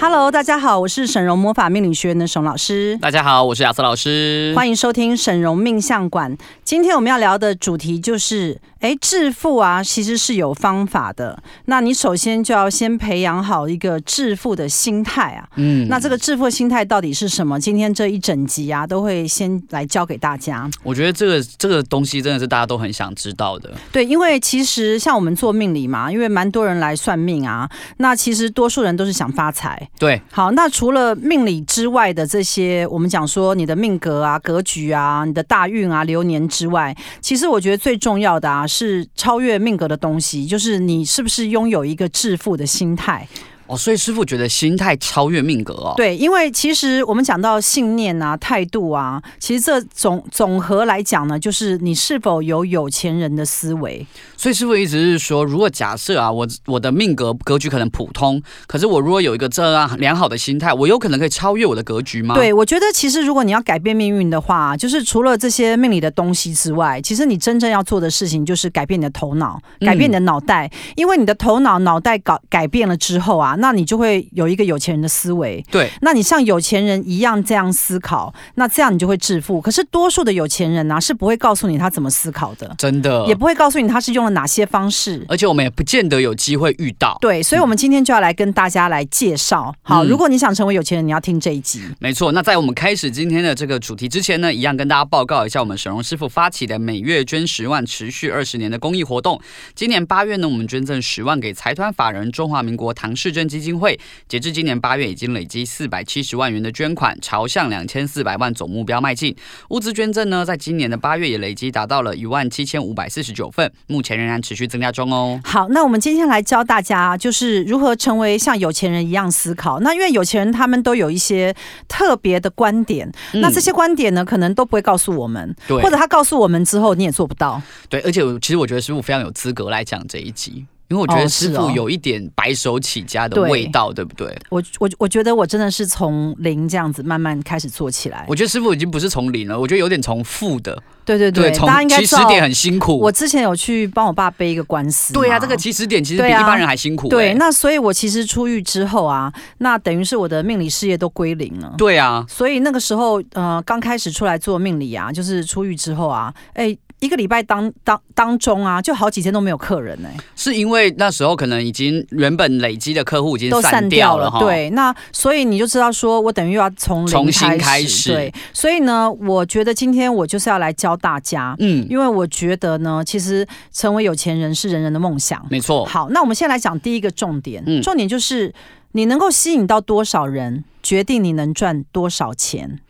Hello，大家好，我是沈荣魔法命理学院的沈老师。大家好，我是亚瑟老师。欢迎收听沈荣命相馆。今天我们要聊的主题就是，哎，致富啊，其实是有方法的。那你首先就要先培养好一个致富的心态啊。嗯。那这个致富心态到底是什么？今天这一整集啊，都会先来教给大家。我觉得这个这个东西真的是大家都很想知道的。对，因为其实像我们做命理嘛，因为蛮多人来算命啊，那其实多数人都是想发财。对，好，那除了命理之外的这些，我们讲说你的命格啊、格局啊、你的大运啊、流年之外，其实我觉得最重要的啊，是超越命格的东西，就是你是不是拥有一个致富的心态。哦，所以师傅觉得心态超越命格哦。对，因为其实我们讲到信念啊、态度啊，其实这总总和来讲呢，就是你是否有有钱人的思维。所以师傅一直是说，如果假设啊，我我的命格格局可能普通，可是我如果有一个这样良好的心态，我有可能可以超越我的格局吗？对，我觉得其实如果你要改变命运的话，就是除了这些命理的东西之外，其实你真正要做的事情就是改变你的头脑，改变你的脑袋，嗯、因为你的头脑脑袋搞改变了之后啊。那你就会有一个有钱人的思维，对。那你像有钱人一样这样思考，那这样你就会致富。可是多数的有钱人呢、啊，是不会告诉你他怎么思考的，真的，也不会告诉你他是用了哪些方式，而且我们也不见得有机会遇到。对，所以，我们今天就要来跟大家来介绍。好，如果你想成为有钱人，你要听这一集。没错。那在我们开始今天的这个主题之前呢，一样跟大家报告一下，我们沈荣师傅发起的每月捐十万、持续二十年的公益活动。今年八月呢，我们捐赠十万给财团法人中华民国唐氏症基金会。截至今年八月，已经累积四百七十万元的捐款，朝向两千四百万总目标迈进。物资捐赠呢，在今年的八月也累积达到了一万七千五百四十九份，目前仍然持续增加中哦。好，那我们今天来教大家，就是如何成为像有钱人一样思考。那因为有钱人他们都有一些特别的观点，嗯、那这些观点呢，可能都不会告诉我们，对，或者他告诉我们之后，你也做不到。对，而且其实我觉得师傅非常有资格来讲这一集。因为我觉得师傅有一点白手起家的味道，哦哦、对，对不对？我我我觉得我真的是从零这样子慢慢开始做起来。我觉得师傅已经不是从零了，我觉得有点从负的。对对对，对，大家应该起始点很辛苦。我之前有去帮我爸背一个官司。对啊，这个起始点其实比一般人还辛苦，欸对啊。对，那所以我其实出狱之后啊，那等于是我的命理事业都归零了。对啊，所以那个时候呃，刚开始出来做命理啊，就是出狱之后啊，哎。一个礼拜当当当中啊，就好几天都没有客人呢、欸。是因为那时候可能已经原本累积的客户已经都散掉了，对。那所以你就知道说，我等于又要从零重新开始，对。所以呢，我觉得今天我就是要来教大家，嗯，因为我觉得呢，其实成为有钱人是人人的梦想，没错。好，那我们先来讲第一个重点，嗯，重点就是你能够吸引到多少人，决定你能赚多少钱。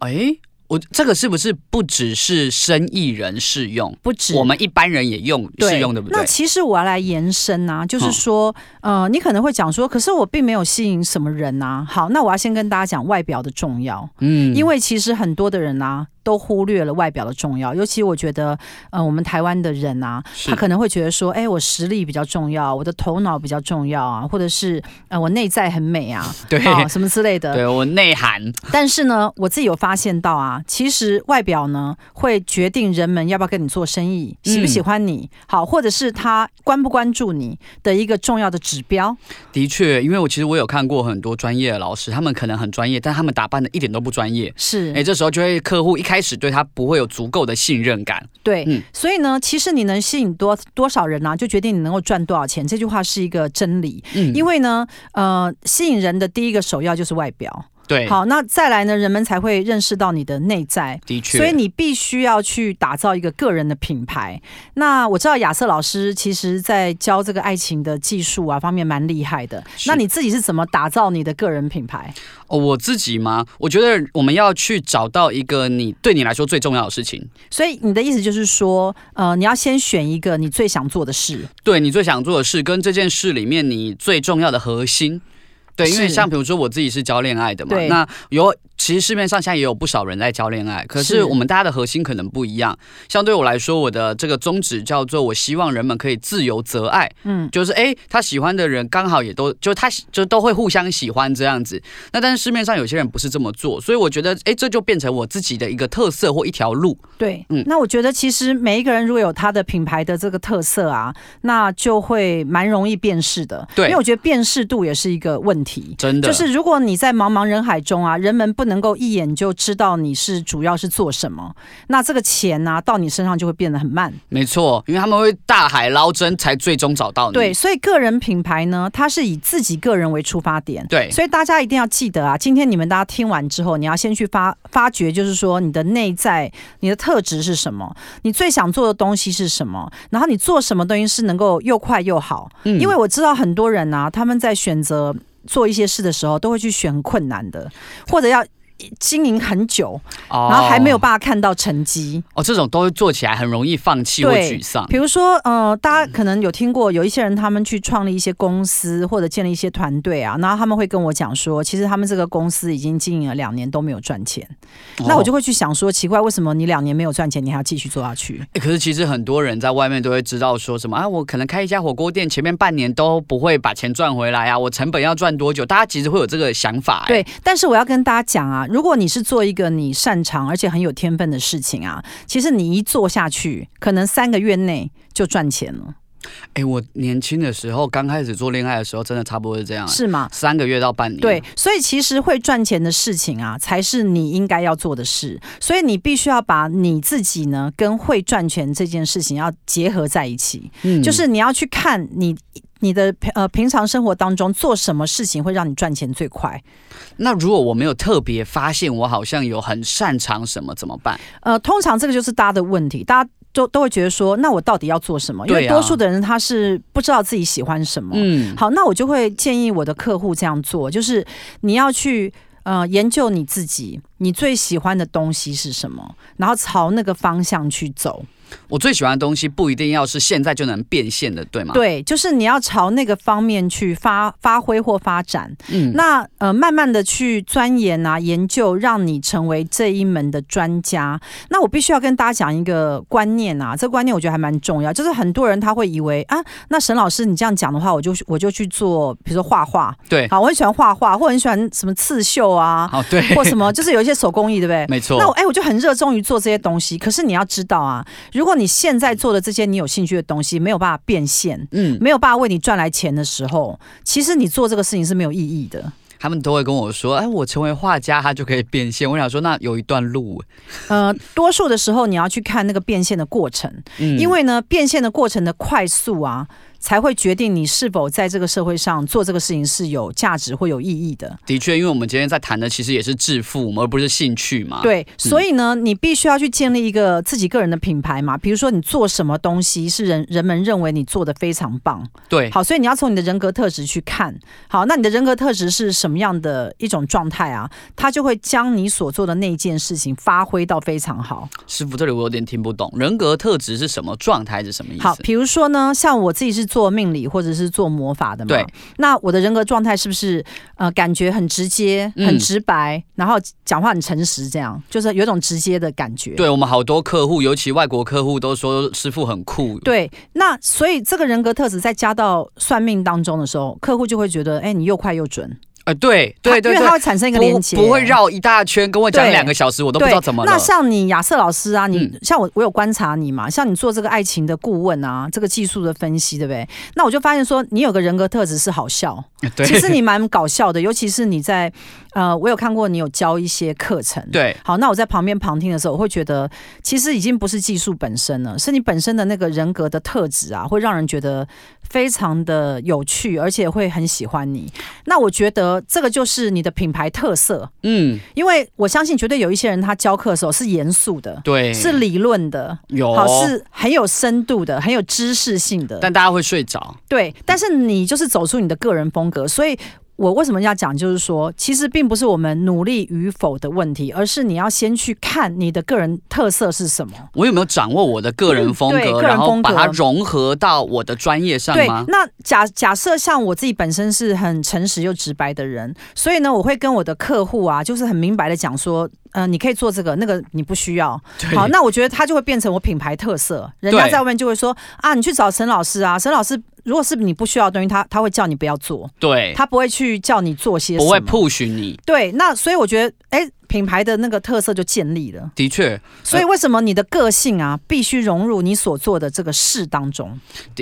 哎。我这个是不是不只是生意人适用？不止，我们一般人也用适用，对不对？那其实我要来延伸啊，就是说，嗯、呃，你可能会讲说，可是我并没有吸引什么人啊。好，那我要先跟大家讲外表的重要，嗯，因为其实很多的人啊。都忽略了外表的重要，尤其我觉得，呃，我们台湾的人啊，他可能会觉得说，哎，我实力比较重要，我的头脑比较重要啊，或者是呃，我内在很美啊，对，啊，什么之类的，对我内涵。但是呢，我自己有发现到啊，其实外表呢，会决定人们要不要跟你做生意，喜不喜欢你，嗯、好，或者是他关不关注你的一个重要的指标。的确，因为我其实我有看过很多专业的老师，他们可能很专业，但他们打扮的一点都不专业。是，哎，这时候就会客户一。开始对他不会有足够的信任感，对，嗯，所以呢，其实你能吸引多多少人呢、啊，就决定你能够赚多少钱。这句话是一个真理，嗯，因为呢，呃，吸引人的第一个首要就是外表。对，好，那再来呢，人们才会认识到你的内在。的确，所以你必须要去打造一个个人的品牌。那我知道亚瑟老师其实在教这个爱情的技术啊方面蛮厉害的。那你自己是怎么打造你的个人品牌？哦，我自己吗？我觉得我们要去找到一个你对你来说最重要的事情。所以你的意思就是说，呃，你要先选一个你最想做的事，对你最想做的事，跟这件事里面你最重要的核心。对，因为像比如说我自己是教恋爱的嘛，那有其实市面上现在也有不少人在教恋爱，可是我们大家的核心可能不一样。相对我来说，我的这个宗旨叫做我希望人们可以自由择爱，嗯，就是哎，他喜欢的人刚好也都就他就都会互相喜欢这样子。那但是市面上有些人不是这么做，所以我觉得哎，这就变成我自己的一个特色或一条路。对，嗯，那我觉得其实每一个人如果有他的品牌的这个特色啊，那就会蛮容易辨识的。对，因为我觉得辨识度也是一个问题。真的，就是如果你在茫茫人海中啊，人们不能够一眼就知道你是主要是做什么，那这个钱呢、啊，到你身上就会变得很慢。没错，因为他们会大海捞针，才最终找到你。对，所以个人品牌呢，它是以自己个人为出发点。对，所以大家一定要记得啊，今天你们大家听完之后，你要先去发发掘，就是说你的内在、你的特质是什么，你最想做的东西是什么，然后你做什么东西是能够又快又好。嗯，因为我知道很多人啊，他们在选择做一些事的时候，都会去选困难的，或者要。经营很久，然后还没有办法看到成绩哦，这种都会做起来很容易放弃或沮丧。比如说，呃，大家可能有听过有一些人，他们去创立一些公司或者建立一些团队啊，然后他们会跟我讲说，其实他们这个公司已经经营了两年都没有赚钱。哦、那我就会去想说，奇怪，为什么你两年没有赚钱，你还要继续做下去？欸、可是其实很多人在外面都会知道说什么啊，我可能开一家火锅店，前面半年都不会把钱赚回来啊，我成本要赚多久？大家其实会有这个想法、欸。对，但是我要跟大家讲啊。如果你是做一个你擅长而且很有天分的事情啊，其实你一做下去，可能三个月内就赚钱了。哎，我年轻的时候刚开始做恋爱的时候，真的差不多是这样，是吗？三个月到半年。对，所以其实会赚钱的事情啊，才是你应该要做的事。所以你必须要把你自己呢，跟会赚钱这件事情要结合在一起。嗯，就是你要去看你你的呃平常生活当中做什么事情会让你赚钱最快。那如果我没有特别发现我好像有很擅长什么怎么办？呃，通常这个就是大家的问题，大家。都都会觉得说，那我到底要做什么？因为多数的人他是不知道自己喜欢什么。嗯，好，那我就会建议我的客户这样做，就是你要去呃研究你自己，你最喜欢的东西是什么，然后朝那个方向去走。我最喜欢的东西不一定要是现在就能变现的，对吗？对，就是你要朝那个方面去发发挥或发展。嗯，那呃，慢慢的去钻研啊，研究，让你成为这一门的专家。那我必须要跟大家讲一个观念啊，这个观念我觉得还蛮重要，就是很多人他会以为啊，那沈老师你这样讲的话，我就我就去做，比如说画画。对，好，我很喜欢画画，或很喜欢什么刺绣啊，哦，对，或什么，就是有一些手工艺，对不对？没错。那我哎，我就很热衷于做这些东西。可是你要知道啊。如果你现在做的这些你有兴趣的东西没有办法变现，嗯，没有办法为你赚来钱的时候，其实你做这个事情是没有意义的。他们都会跟我说：“哎，我成为画家，他就可以变现。”我想说，那有一段路。呃，多数的时候你要去看那个变现的过程，嗯，因为呢，变现的过程的快速啊。才会决定你是否在这个社会上做这个事情是有价值或有意义的。的确，因为我们今天在谈的其实也是致富，而不是兴趣嘛。对，所以呢，你必须要去建立一个自己个人的品牌嘛。比如说，你做什么东西是人人们认为你做的非常棒。对，好，所以你要从你的人格特质去看。好，那你的人格特质是什么样的一种状态啊？它就会将你所做的那件事情发挥到非常好。师傅，这里我有点听不懂，人格特质是什么状态是什么意思？好，比如说呢，像我自己是。做命理或者是做魔法的嘛？对。那我的人格状态是不是呃感觉很直接、很直白，嗯、然后讲话很诚实，这样就是有种直接的感觉。对，我们好多客户，尤其外国客户都说师傅很酷。对，那所以这个人格特质在加到算命当中的时候，客户就会觉得，哎，你又快又准。呃，对对对，因为它会产生一个连接，不会绕一大圈跟我讲两个小时，我都不知道怎么了。那像你亚瑟老师啊，你、嗯、像我，我有观察你嘛，像你做这个爱情的顾问啊，这个技术的分析，对不对？那我就发现说，你有个人格特质是好笑，对，其实你蛮搞笑的，尤其是你在呃，我有看过你有教一些课程，对，好，那我在旁边旁听的时候，我会觉得其实已经不是技术本身了，是你本身的那个人格的特质啊，会让人觉得非常的有趣，而且会很喜欢你。那我觉得这个就是。你的品牌特色，嗯，因为我相信绝对有一些人他教课的时候是严肃的，对，是理论的，有，好，是很有深度的，很有知识性的，但大家会睡着，对，但是你就是走出你的个人风格，所以。我为什么要讲，就是说，其实并不是我们努力与否的问题，而是你要先去看你的个人特色是什么。我有没有掌握我的个人风格，嗯、个人风格，然后把它融合到我的专业上吗？对，那假假设像我自己本身是很诚实又直白的人，所以呢，我会跟我的客户啊，就是很明白的讲说，嗯、呃，你可以做这个，那个你不需要。好，那我觉得它就会变成我品牌特色，人家在外面就会说啊，你去找沈老师啊，沈老师。如果是你不需要的东西，他他会叫你不要做，对，他不会去叫你做些什么，不会 push 你，对，那所以我觉得，哎。品牌的那个特色就建立了，的确。所以为什么你的个性啊，必须融入你所做的这个事当中？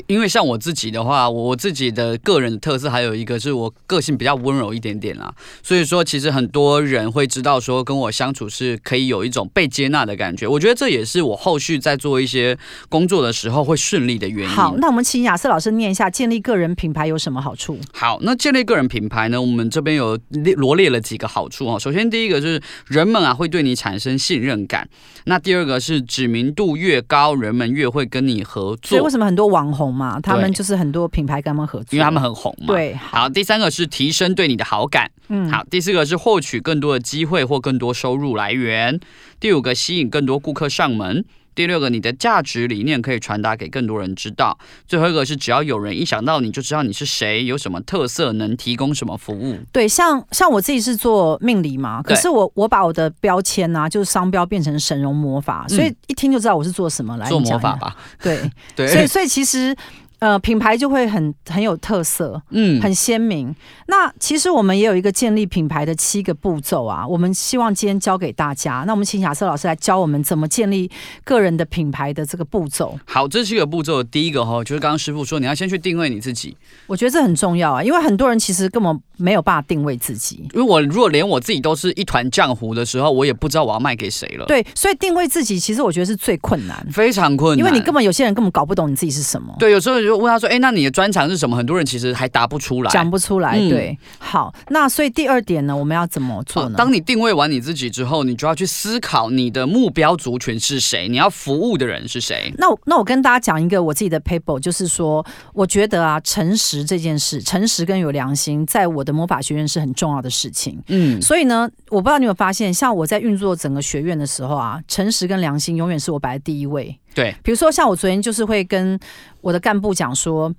因为像我自己的话，我自己的个人的特色还有一个是我个性比较温柔一点点啦。所以说，其实很多人会知道说跟我相处是可以有一种被接纳的感觉。我觉得这也是我后续在做一些工作的时候会顺利的原因。好，那我们请亚瑟老师念一下建立个人品牌有什么好处？好，那建立个人品牌呢，我们这边有列罗列了几个好处啊。首先第一个就是。人们啊会对你产生信任感。那第二个是知名度越高，人们越会跟你合作。所以为什么很多网红嘛，他们就是很多品牌跟他们合作，因为他们很红嘛。对，好。好，第三个是提升对你的好感。嗯，好。第四个是获取更多的机会或更多收入来源。第五个吸引更多顾客上门。第六个，你的价值理念可以传达给更多人知道。最后一个是，只要有人一想到你就知道你是谁，有什么特色，能提供什么服务。对，像像我自己是做命理嘛，可是我我把我的标签啊，就是商标变成神容魔法，所以一听就知道我是做什么来。做魔法吧。对 对，所以所以其实。呃，品牌就会很很有特色，嗯，很鲜明。那其实我们也有一个建立品牌的七个步骤啊，我们希望今天教给大家。那我们请亚瑟老师来教我们怎么建立个人的品牌的这个步骤。好，这七个步骤，第一个哈，就是刚刚师傅说，你要先去定位你自己。我觉得这很重要啊，因为很多人其实根本没有办法定位自己。因为我如果连我自己都是一团浆糊的时候，我也不知道我要卖给谁了。对，所以定位自己，其实我觉得是最困难，非常困难，因为你根本有些人根本搞不懂你自己是什么。对，有时候就问他说，哎、欸，那你的专长是什么？很多人其实还答不出来，讲不出来。对，嗯、好，那所以第二点呢，我们要怎么做呢？当你定位完你自己之后，你就要去思考你的目标族群是谁，你要服务的人是谁。那我那我跟大家讲一个我自己的 paper，就是说，我觉得啊，诚实这件事，诚实跟有良心，在我的魔法学院是很重要的事情。嗯，所以呢，我不知道你有没有发现，像我在运作整个学院的时候啊，诚实跟良心永远是我摆在第一位。对，比如说像我昨天就是会跟我的干部讲说。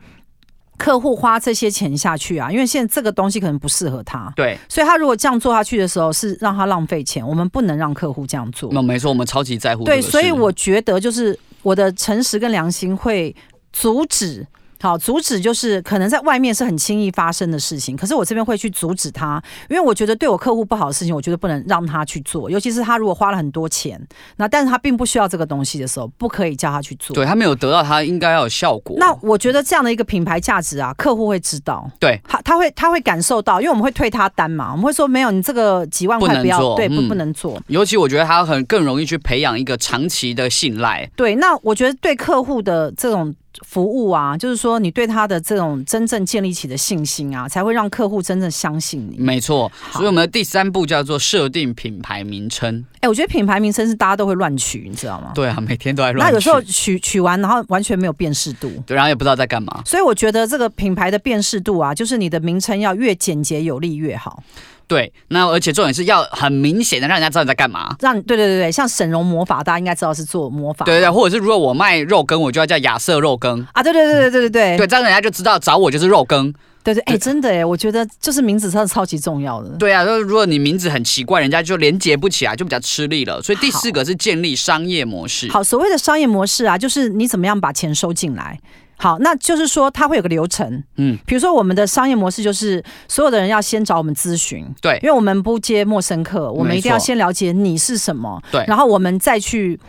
客户花这些钱下去啊，因为现在这个东西可能不适合他，对，所以他如果这样做下去的时候，是让他浪费钱。我们不能让客户这样做。那没错，我们超级在乎。对，所以我觉得就是我的诚实跟良心会阻止。好，阻止就是可能在外面是很轻易发生的事情，可是我这边会去阻止他，因为我觉得对我客户不好的事情，我觉得不能让他去做，尤其是他如果花了很多钱，那但是他并不需要这个东西的时候，不可以叫他去做。对，他没有得到他应该要有效果。那我觉得这样的一个品牌价值啊，客户会知道，对，他他会他会感受到，因为我们会退他单嘛，我们会说没有，你这个几万块不要，不对，不、嗯、不能做。尤其我觉得他很更容易去培养一个长期的信赖。对，那我觉得对客户的这种。服务啊，就是说你对他的这种真正建立起的信心啊，才会让客户真正相信你。没错，所以我们的第三步叫做设定品牌名称。哎、欸，我觉得品牌名称是大家都会乱取，你知道吗？对啊，每天都在乱。那有时候取取完，然后完全没有辨识度。对，然后也不知道在干嘛。所以我觉得这个品牌的辨识度啊，就是你的名称要越简洁有力越好。对，那而且重点是要很明显的让人家知道你在干嘛。让对对对对，像沈嵘魔法，大家应该知道是做魔法。对对对，或者是如果我卖肉羹，我就要叫亚瑟肉羹啊。对对对对对对对，对，这样人家就知道找我就是肉羹。对对，哎，真的哎，我觉得就是名字真的超级重要的。对啊，就是如果你名字很奇怪，人家就连接不起来，就比较吃力了。所以第四个是建立商业模式。好，好，所谓的商业模式啊，就是你怎么样把钱收进来。好，那就是说它会有个流程，嗯，比如说我们的商业模式就是所有的人要先找我们咨询，对，因为我们不接陌生客，我们一定要先了解你是什么，对，然后我们再去。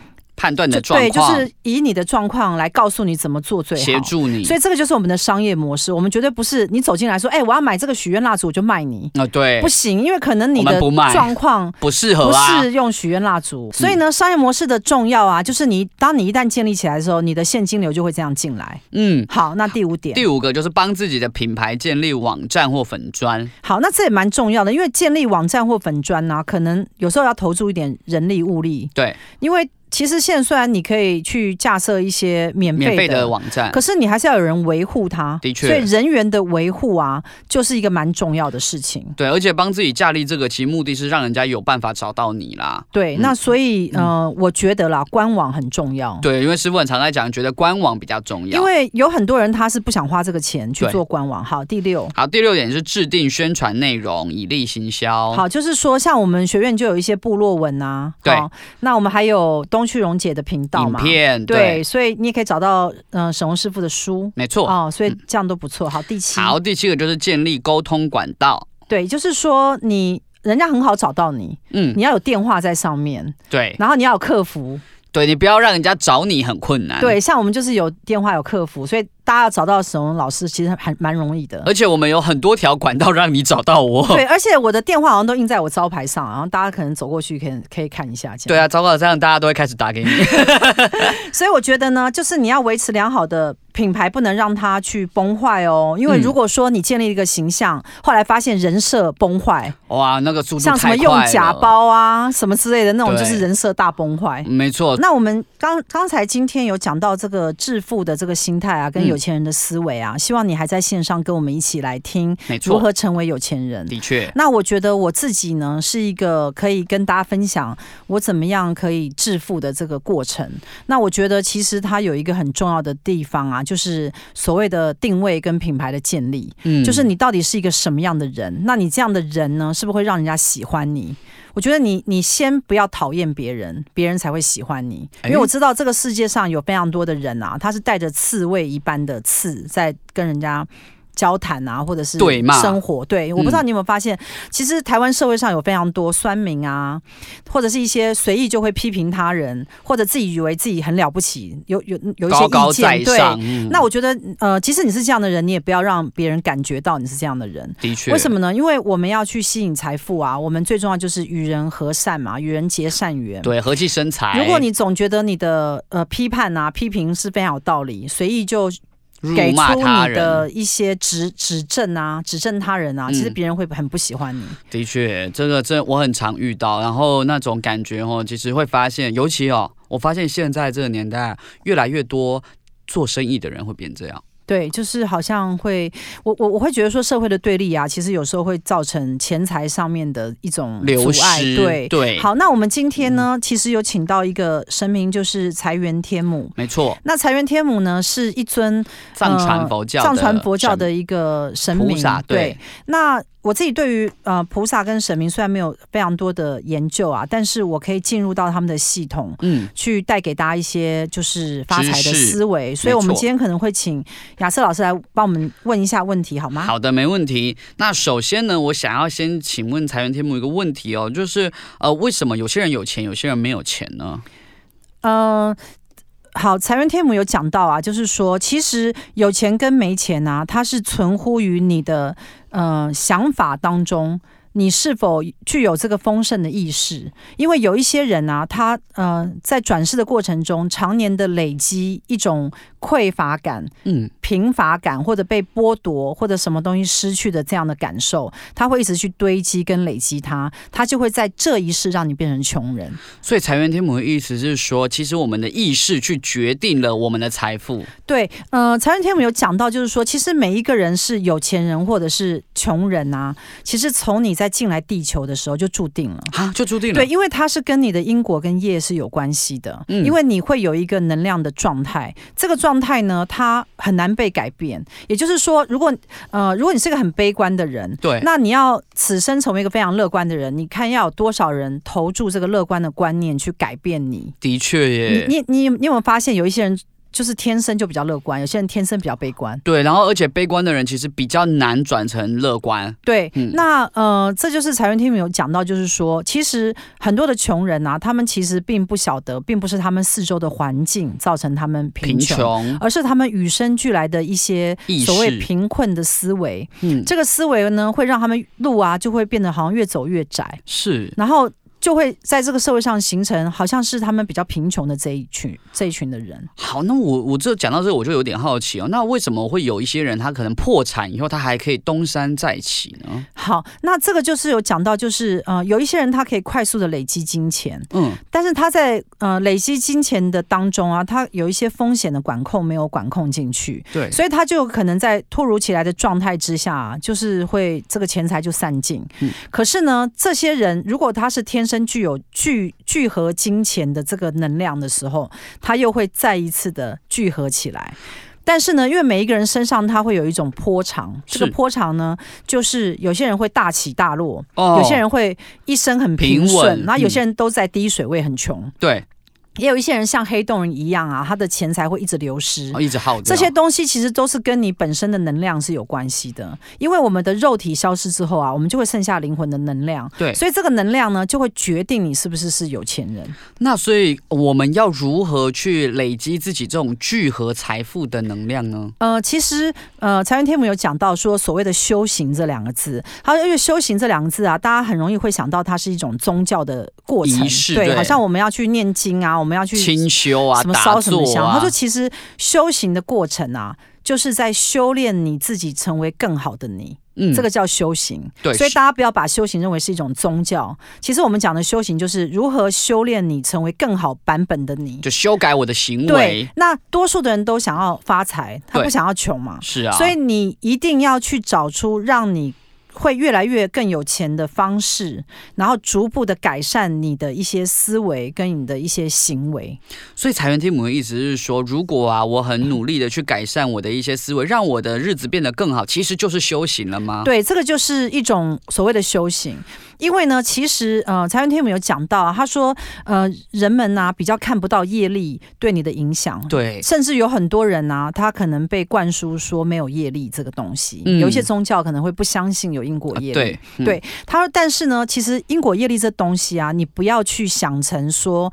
判断的状况，对，就是以你的状况来告诉你怎么做最好，协助你。所以这个就是我们的商业模式。我们绝对不是你走进来说，哎、欸，我要买这个许愿蜡烛，我就卖你。啊，对，不行，因为可能你的状况不适合，不适用许愿蜡烛。所以呢，商业模式的重要啊，就是你当你一旦建立起来的时候，你的现金流就会这样进来。嗯，好，那第五点，第五个就是帮自己的品牌建立网站或粉砖。好，那这也蛮重要的，因为建立网站或粉砖呢、啊，可能有时候要投注一点人力物力。对，因为。其实现在虽然你可以去架设一些免费的，免费的网站，可是你还是要有人维护它。的确，所以人员的维护啊，就是一个蛮重要的事情。对，而且帮自己架立这个，其实目的是让人家有办法找到你啦。对，嗯、那所以呃，我觉得啦，官网很重要。对，因为师傅很常在讲，觉得官网比较重要。因为有很多人他是不想花这个钱去做官网。好，第六，好，第六点是制定宣传内容，以利行销。好，就是说像我们学院就有一些部落文啊。对。那我们还有东区荣姐的频道嘛？影片对，对，所以你也可以找到嗯、呃、沈宏师傅的书，没错。哦，所以这样都不错。好，第七，好，第七个就是建立沟通管道，对，就是说你人家很好找到你，嗯，你要有电话在上面，对，然后你要有客服，对，你不要让人家找你很困难，对，像我们就是有电话有客服，所以。大家要找到沈嵘老师，其实还蛮容易的。而且我们有很多条管道让你找到我。对，而且我的电话好像都印在我招牌上，然后大家可能走过去可以可以看一下。对啊，糟糕，这样大家都会开始打给你。所以我觉得呢，就是你要维持良好的品牌，不能让它去崩坏哦。因为如果说你建立一个形象，嗯、后来发现人设崩坏，哇，那个速度像什么用假包啊，什么之类的那种，就是人设大崩坏。没错。那我们刚刚才今天有讲到这个致富的这个心态啊，跟有钱人的思维啊，希望你还在线上跟我们一起来听，如何成为有钱人。的确，那我觉得我自己呢，是一个可以跟大家分享我怎么样可以致富的这个过程。那我觉得其实它有一个很重要的地方啊，就是所谓的定位跟品牌的建立。嗯，就是你到底是一个什么样的人？那你这样的人呢，是不是会让人家喜欢你？我觉得你你先不要讨厌别人，别人才会喜欢你。因为我知道这个世界上有非常多的人啊，他是带着刺猬一般的刺在跟人家。交谈啊，或者是生活，对，我不知道你有没有发现，嗯、其实台湾社会上有非常多酸民啊，或者是一些随意就会批评他人，或者自己以为自己很了不起，有有有一些意见，高高在上，对。嗯、那我觉得，呃，即使你是这样的人，你也不要让别人感觉到你是这样的人。的确，为什么呢？因为我们要去吸引财富啊，我们最重要就是与人和善嘛，与人结善缘，对，和气生财。如果你总觉得你的呃批判啊、批评是非常有道理，随意就。给出你的一些指指正啊，指正他人啊，其实别人会很不喜欢你。嗯、的确，这个这我很常遇到，然后那种感觉哦，其实会发现，尤其哦，我发现现在这个年代，越来越多做生意的人会变这样。对，就是好像会，我我我会觉得说，社会的对立啊，其实有时候会造成钱财上面的一种流失。对对。好，那我们今天呢，嗯、其实有请到一个神明，就是财源天母。没错。那财源天母呢，是一尊藏传佛教、藏传佛教的一个神明。对。对那。我自己对于呃菩萨跟神明虽然没有非常多的研究啊，但是我可以进入到他们的系统，嗯，去带给大家一些就是发财的思维。所以，我们今天可能会请亚瑟老师来帮我们问一下问题，好吗？好的，没问题。那首先呢，我想要先请问财源天母一个问题哦，就是呃，为什么有些人有钱，有些人没有钱呢？嗯、呃。好，财源天母有讲到啊，就是说，其实有钱跟没钱啊，它是存乎于你的呃想法当中。你是否具有这个丰盛的意识？因为有一些人啊，他呃在转世的过程中，常年的累积一种匮乏感、嗯，贫乏感，或者被剥夺或者什么东西失去的这样的感受，他会一直去堆积跟累积它，他就会在这一世让你变成穷人。所以财源天母的意思是说，其实我们的意识去决定了我们的财富。对，呃，财源天母有讲到，就是说，其实每一个人是有钱人或者是穷人啊，其实从你。在进来地球的时候就注定了啊，就注定了。对，因为它是跟你的因果跟业是有关系的。嗯，因为你会有一个能量的状态，这个状态呢，它很难被改变。也就是说，如果呃，如果你是个很悲观的人，对，那你要此生成为一个非常乐观的人，你看要有多少人投注这个乐观的观念去改变你？的确耶。你你你你有没有发现有一些人？就是天生就比较乐观，有些人天生比较悲观。对，然后而且悲观的人其实比较难转成乐观。对，嗯、那呃，这就是财源天母有讲到，就是说，其实很多的穷人啊，他们其实并不晓得，并不是他们四周的环境造成他们贫穷，贫穷而是他们与生俱来的一些所谓贫困的思维。嗯，这个思维呢，会让他们路啊就会变得好像越走越窄。是，然后。就会在这个社会上形成，好像是他们比较贫穷的这一群这一群的人。好，那我我这讲到这个，我就有点好奇哦。那为什么会有一些人，他可能破产以后，他还可以东山再起呢？好，那这个就是有讲到，就是呃，有一些人他可以快速的累积金钱，嗯，但是他在呃累积金钱的当中啊，他有一些风险的管控没有管控进去，对，所以他就有可能在突如其来的状态之下啊，就是会这个钱财就散尽。嗯，可是呢，这些人如果他是天生具有聚聚合金钱的这个能量的时候，它又会再一次的聚合起来。但是呢，因为每一个人身上他会有一种波长，这个波长呢，就是有些人会大起大落，哦、有些人会一生很平顺，然后有些人都在低水位很穷。对。也有一些人像黑洞人一样啊，他的钱财会一直流失，哦、一直耗。这些东西其实都是跟你本身的能量是有关系的，因为我们的肉体消失之后啊，我们就会剩下灵魂的能量。对，所以这个能量呢，就会决定你是不是是有钱人。那所以我们要如何去累积自己这种聚合财富的能量呢？呃，其实呃，财源天母有讲到说，所谓的修行这两个字，好，因为修行这两个字啊，大家很容易会想到它是一种宗教的过程，对，对，好像我们要去念经啊。我们要去清修啊，什么烧什么香？他说，其实修行的过程啊，就是在修炼你自己，成为更好的你。嗯，这个叫修行。对，所以大家不要把修行认为是一种宗教。其实我们讲的修行，就是如何修炼你，成为更好版本的你，就修改我的行为。对，那多数的人都想要发财，他不想要穷嘛。是啊，所以你一定要去找出让你。会越来越更有钱的方式，然后逐步的改善你的一些思维跟你的一些行为。所以财源天母的意思是说，如果啊，我很努力的去改善我的一些思维，让我的日子变得更好，其实就是修行了吗？对，这个就是一种所谓的修行。因为呢，其实呃，财源天母有讲到，他说呃，人们呢、啊、比较看不到业力对你的影响，对，甚至有很多人呢、啊，他可能被灌输说没有业力这个东西，嗯、有一些宗教可能会不相信有因果业力，对，嗯、对，他说，但是呢，其实因果业力这东西啊，你不要去想成说。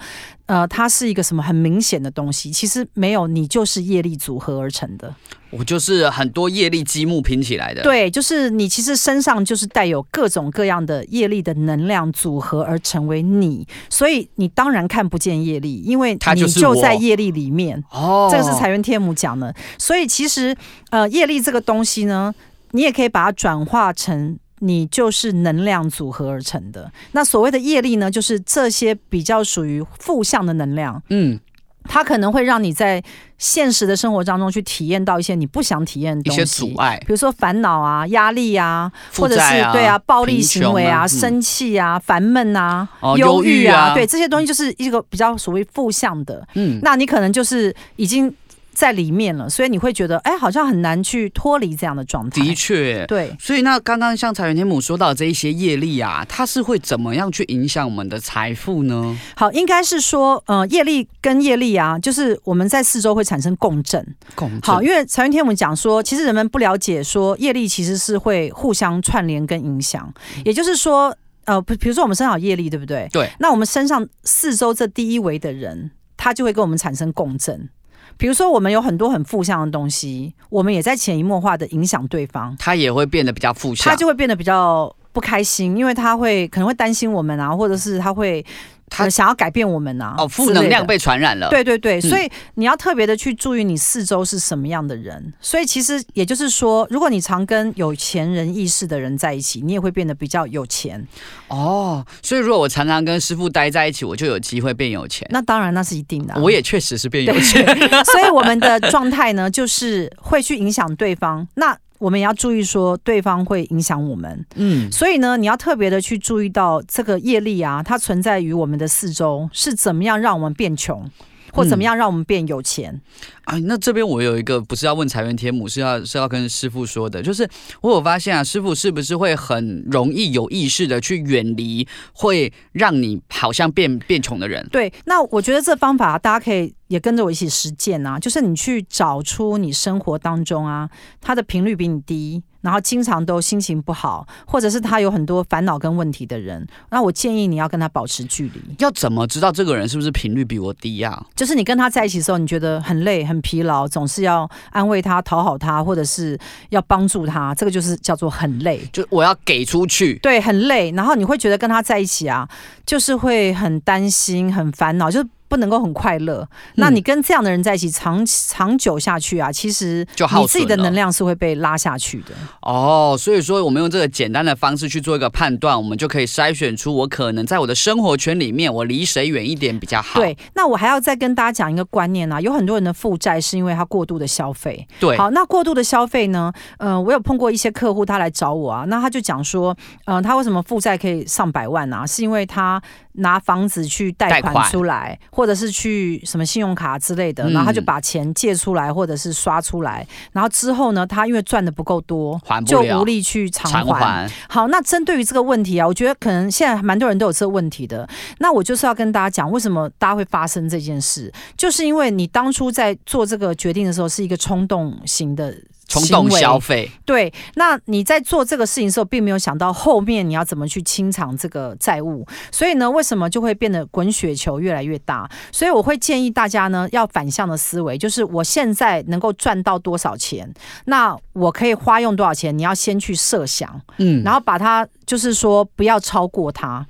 呃，它是一个什么很明显的东西？其实没有，你就是业力组合而成的。我就是很多业力积木拼起来的。对，就是你其实身上就是带有各种各样的业力的能量组合而成为你，所以你当然看不见业力，因为你就在业力里面。哦，这个是财源天母讲的。所以其实呃，业力这个东西呢，你也可以把它转化成。你就是能量组合而成的。那所谓的业力呢，就是这些比较属于负向的能量。嗯，它可能会让你在现实的生活当中去体验到一些你不想体验的东西，一些阻碍，比如说烦恼啊、压力啊，啊或者是对啊、暴力行为啊、啊生气啊、烦闷啊、忧郁啊，对这些东西就是一个比较所谓负向的。嗯，那你可能就是已经。在里面了，所以你会觉得，哎，好像很难去脱离这样的状态。的确，对。所以那刚刚像财源天母说到这一些业力啊，它是会怎么样去影响我们的财富呢？好，应该是说，呃，业力跟业力啊，就是我们在四周会产生共振。共振。好，因为财源天母讲说，其实人们不了解说业力其实是会互相串联跟影响，也就是说，呃，比比如说我们身上有业力，对不对？对。那我们身上四周这第一维的人，他就会跟我们产生共振。比如说，我们有很多很负向的东西，我们也在潜移默化的影响对方，他也会变得比较负向，他就会变得比较不开心，因为他会可能会担心我们啊，或者是他会。他想要改变我们呢、啊？哦，负能量被传染了。对对对，所以你要特别的去注意你四周是什么样的人。嗯、所以其实也就是说，如果你常跟有钱人意识的人在一起，你也会变得比较有钱。哦，所以如果我常常跟师傅待在一起，我就有机会变有钱。那当然，那是一定的、啊。我也确实是变有钱。所以我们的状态呢，就是会去影响对方。那我们也要注意说，对方会影响我们，嗯，所以呢，你要特别的去注意到这个业力啊，它存在于我们的四周，是怎么样让我们变穷，或怎么样让我们变有钱。嗯啊，那这边我有一个不是要问财源天母，是要是要跟师傅说的，就是我有发现啊，师傅是不是会很容易有意识的去远离会让你好像变变穷的人？对，那我觉得这方法大家可以也跟着我一起实践啊，就是你去找出你生活当中啊，它的频率比你低，然后经常都心情不好，或者是他有很多烦恼跟问题的人，那我建议你要跟他保持距离。要怎么知道这个人是不是频率比我低呀、啊？就是你跟他在一起的时候，你觉得很累、很疲劳，总是要安慰他、讨好他，或者是要帮助他，这个就是叫做很累。就我要给出去，对，很累。然后你会觉得跟他在一起啊，就是会很担心、很烦恼，就。不能够很快乐，那你跟这样的人在一起长长久下去啊，其实你自己的能量是会被拉下去的。哦，所以说我们用这个简单的方式去做一个判断，我们就可以筛选出我可能在我的生活圈里面，我离谁远一点比较好。对，那我还要再跟大家讲一个观念啊，有很多人的负债是因为他过度的消费。对，好，那过度的消费呢？嗯、呃，我有碰过一些客户，他来找我啊，那他就讲说，嗯、呃，他为什么负债可以上百万啊？是因为他拿房子去贷款出来。或者是去什么信用卡之类的，然后他就把钱借出来，或者是刷出来，嗯、然后之后呢，他因为赚的不够多，还，就无力去偿还。偿还。好，那针对于这个问题啊，我觉得可能现在蛮多人都有这个问题的。那我就是要跟大家讲，为什么大家会发生这件事，就是因为你当初在做这个决定的时候是一个冲动型的。冲动消费，对，那你在做这个事情的时候，并没有想到后面你要怎么去清偿这个债务，所以呢，为什么就会变得滚雪球越来越大？所以我会建议大家呢，要反向的思维，就是我现在能够赚到多少钱，那我可以花用多少钱，你要先去设想，嗯，然后把它就是说不要超过它，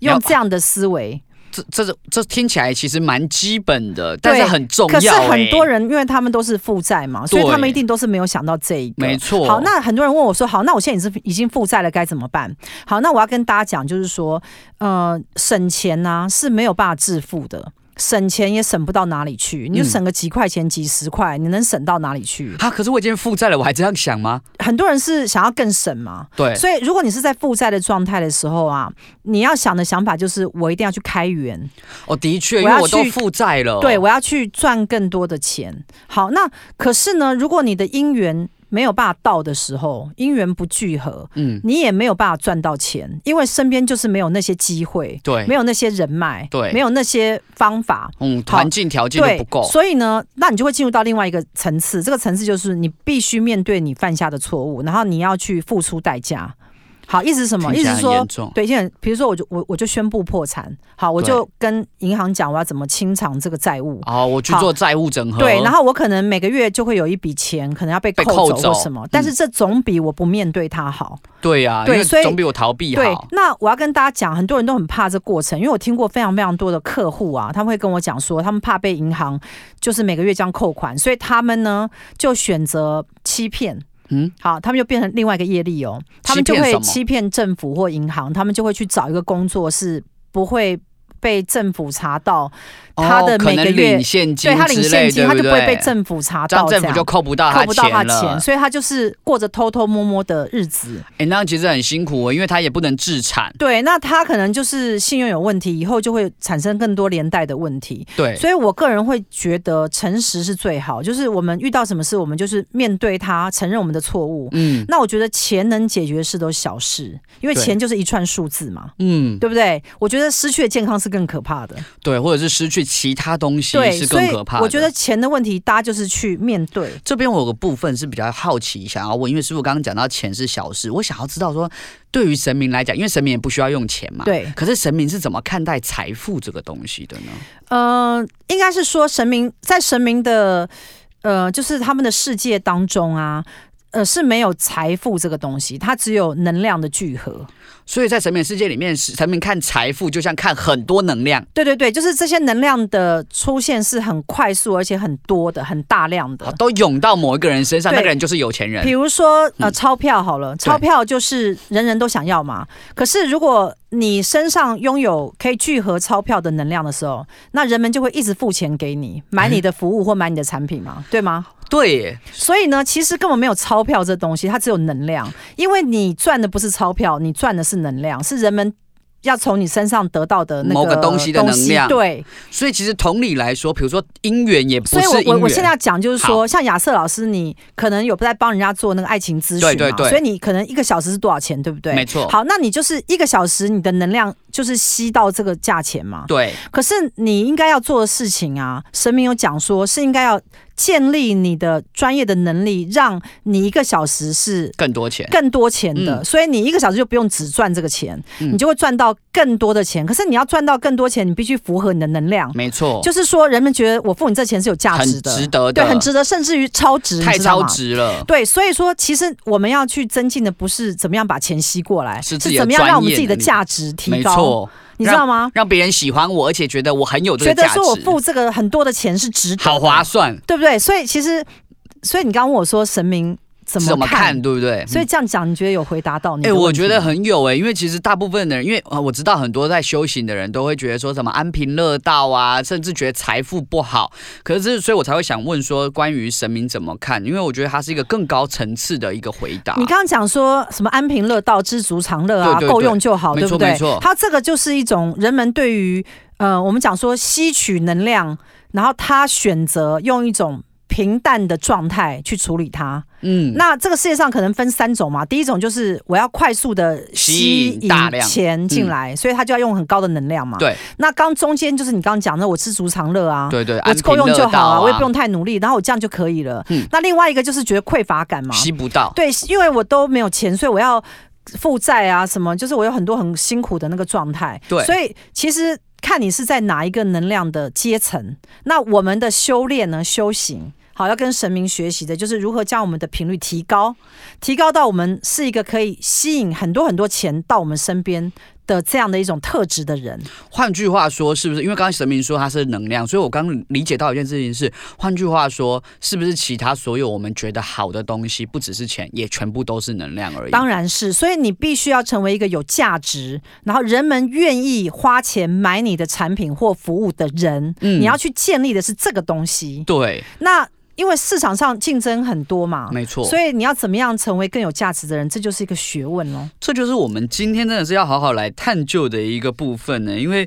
用这样的思维。这这这这听起来其实蛮基本的，但是很重要。可是很多人，因为他们都是负债嘛，所以他们一定都是没有想到这一个。没错。好，那很多人问我说：“好，那我现在已经是已经负债了，该怎么办？”好，那我要跟大家讲，就是说，呃，省钱呢、啊、是没有办法致富的。省钱也省不到哪里去，你就省个几块钱、几十块，你能省到哪里去？啊！可是我已经负债了，我还这样想吗？很多人是想要更省嘛。对。所以如果你是在负债的状态的时候啊，你要想的想法就是，我一定要去开源。哦，的确，因为我都负债了。对，我要去赚更多的钱。好，那可是呢，如果你的姻缘。没有办法到的时候，因缘不聚合，嗯，你也没有办法赚到钱，因为身边就是没有那些机会，对，没有那些人脉，对，没有那些方法，嗯，环境条件不够，所以呢，那你就会进入到另外一个层次，这个层次就是你必须面对你犯下的错误，然后你要去付出代价。好，意思是什么？意思是说，对，现在比如说，我就我我就宣布破产。好，我就跟银行讲，我要怎么清偿这个债务。哦，我去做债务整合。对，然后我可能每个月就会有一笔钱，可能要被扣走或什么。但是这总比我不面对它好。对呀，对，所以总比我逃避好。对，那我要跟大家讲，很多人都很怕这过程，因为我听过非常非常多的客户啊，他们会跟我讲说，他们怕被银行就是每个月这样扣款，所以他们呢就选择欺骗。嗯，好，他们就变成另外一个业力哦，他们就会欺骗政府或银行，他们就会去找一个工作，是不会被政府查到。他的每个月领现金，对他领现金，他就不会被政府查到，这样政府就扣不到扣不到他钱，所以他就是过着偷偷摸摸的日子。哎，那样其实很辛苦哦，因为他也不能自产。对，那他可能就是信用有问题，以后就会产生更多连带的问题。对，所以我个人会觉得诚实是最好，就是我们遇到什么事，我们就是面对他，承认我们的错误。嗯，那我觉得钱能解决的事都是小事，因为钱就是一串数字嘛。嗯，对不对？我觉得失去的健康是更可怕的。对，或者是失去。其他东西是更可怕的。我觉得钱的问题，大家就是去面对。这边我有个部分是比较好奇，想要问，因为师傅刚刚讲到钱是小事，我想要知道说，对于神明来讲，因为神明也不需要用钱嘛，对。可是神明是怎么看待财富这个东西的呢？呃，应该是说神明在神明的呃，就是他们的世界当中啊，呃，是没有财富这个东西，它只有能量的聚合。所以在神明世界里面，神明看财富就像看很多能量。对对对，就是这些能量的出现是很快速，而且很多的、很大量的，都涌到某一个人身上，那个人就是有钱人。比如说呃，钞票好了，钞票就是人人都想要嘛。可是如果你身上拥有可以聚合钞票的能量的时候，那人们就会一直付钱给你，买你的服务或买你的产品嘛，对吗？对，所以呢，其实根本没有钞票这东西，它只有能量。因为你赚的不是钞票，你赚的是能量，是人们要从你身上得到的那个某个东西的能量。对，所以其实同理来说，比如说姻缘也不是。所以我我我现在要讲就是说，像亚瑟老师，你可能有在帮人家做那个爱情咨询嘛，对对对，所以你可能一个小时是多少钱，对不对？没错。好，那你就是一个小时，你的能量。就是吸到这个价钱嘛。对。可是你应该要做的事情啊，神明有讲说是应该要。建立你的专业的能力，让你一个小时是更多钱、更多钱的，所以你一个小时就不用只赚这个钱，你就会赚到更多的钱。可是你要赚到更多钱，你必须符合你的能量。没错，就是说人们觉得我付你这钱是有价值的，值得的，对，很值得，甚至于超值，太超值了。对，所以说其实我们要去增进的不是怎么样把钱吸过来，是怎么样让我们自己的价值提高。没错。你知道吗？让别人喜欢我，而且觉得我很有这个价值，觉得说我付这个很多的钱是值得，好划算，对不对？所以其实，所以你刚刚问我说神明。怎么，看，对不对？所以这样讲，你觉得有回答到你？哎、欸，我觉得很有哎、欸，因为其实大部分的人，因为我知道很多在修行的人都会觉得说什么安贫乐道啊，甚至觉得财富不好。可是，所以我才会想问说，关于神明怎么看？因为我觉得它是一个更高层次的一个回答。你刚刚讲说什么安贫乐道、知足常乐啊，够用就好，对不对？没错，它这个就是一种人们对于呃，我们讲说吸取能量，然后他选择用一种。平淡的状态去处理它，嗯，那这个世界上可能分三种嘛。第一种就是我要快速的吸引钱进来，所以他就要用很高的能量嘛。对。那刚中间就是你刚刚讲的，我知足常乐啊，对对，我够用就好啊，我也不用太努力，然后我这样就可以了。嗯。那另外一个就是觉得匮乏感嘛，吸不到。对，因为我都没有钱，所以我要负债啊，什么，就是我有很多很辛苦的那个状态。对。所以其实看你是在哪一个能量的阶层，那我们的修炼呢，修行。好，要跟神明学习的，就是如何将我们的频率提高，提高到我们是一个可以吸引很多很多钱到我们身边的这样的一种特质的人。换句话说，是不是？因为刚才神明说它是能量，所以我刚理解到一件事情是：换句话说，是不是其他所有我们觉得好的东西，不只是钱，也全部都是能量而已？当然是。所以你必须要成为一个有价值，然后人们愿意花钱买你的产品或服务的人。嗯，你要去建立的是这个东西。对，那。因为市场上竞争很多嘛，没错，所以你要怎么样成为更有价值的人，这就是一个学问喽。这就是我们今天真的是要好好来探究的一个部分呢，因为。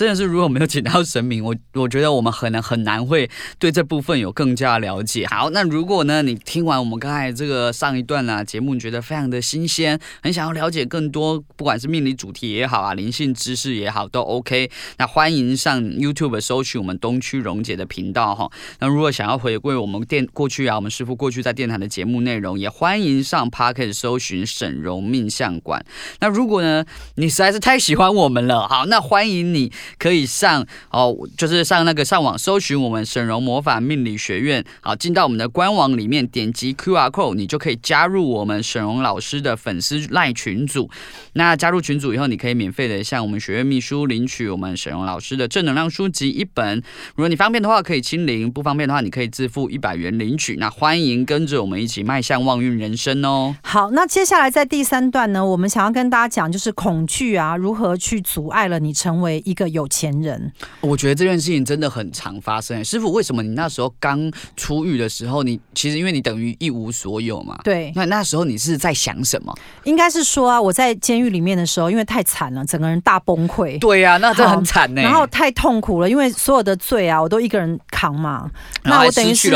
真的是，如果没有请到神明，我我觉得我们可能很难会对这部分有更加了解。好，那如果呢，你听完我们刚才这个上一段啊节目，你觉得非常的新鲜，很想要了解更多，不管是命理主题也好啊，灵性知识也好，都 OK。那欢迎上 YouTube 搜取我们东区荣姐的频道哈。那如果想要回归我们电过去啊，我们师傅过去在电台的节目内容，也欢迎上 Podcast 搜寻沈荣命相馆。那如果呢，你实在是太喜欢我们了，好，那欢迎你。可以上哦，就是上那个上网搜寻我们沈荣魔法命理学院，好，进到我们的官网里面，点击 QR code，你就可以加入我们沈荣老师的粉丝赖群组。那加入群组以后，你可以免费的向我们学院秘书领取我们沈荣老师的正能量书籍一本。如果你方便的话，可以亲临；不方便的话，你可以自付一百元领取。那欢迎跟着我们一起迈向旺运人生哦。好，那接下来在第三段呢，我们想要跟大家讲，就是恐惧啊，如何去阻碍了你成为一个有。有钱人，我觉得这件事情真的很常发生。师傅，为什么你那时候刚出狱的时候，你其实因为你等于一无所有嘛？对。那那时候你是在想什么？应该是说啊，我在监狱里面的时候，因为太惨了，整个人大崩溃。对呀、啊，那真的很惨呢。然后太痛苦了，因为所有的罪啊，我都一个人扛嘛。那我等于是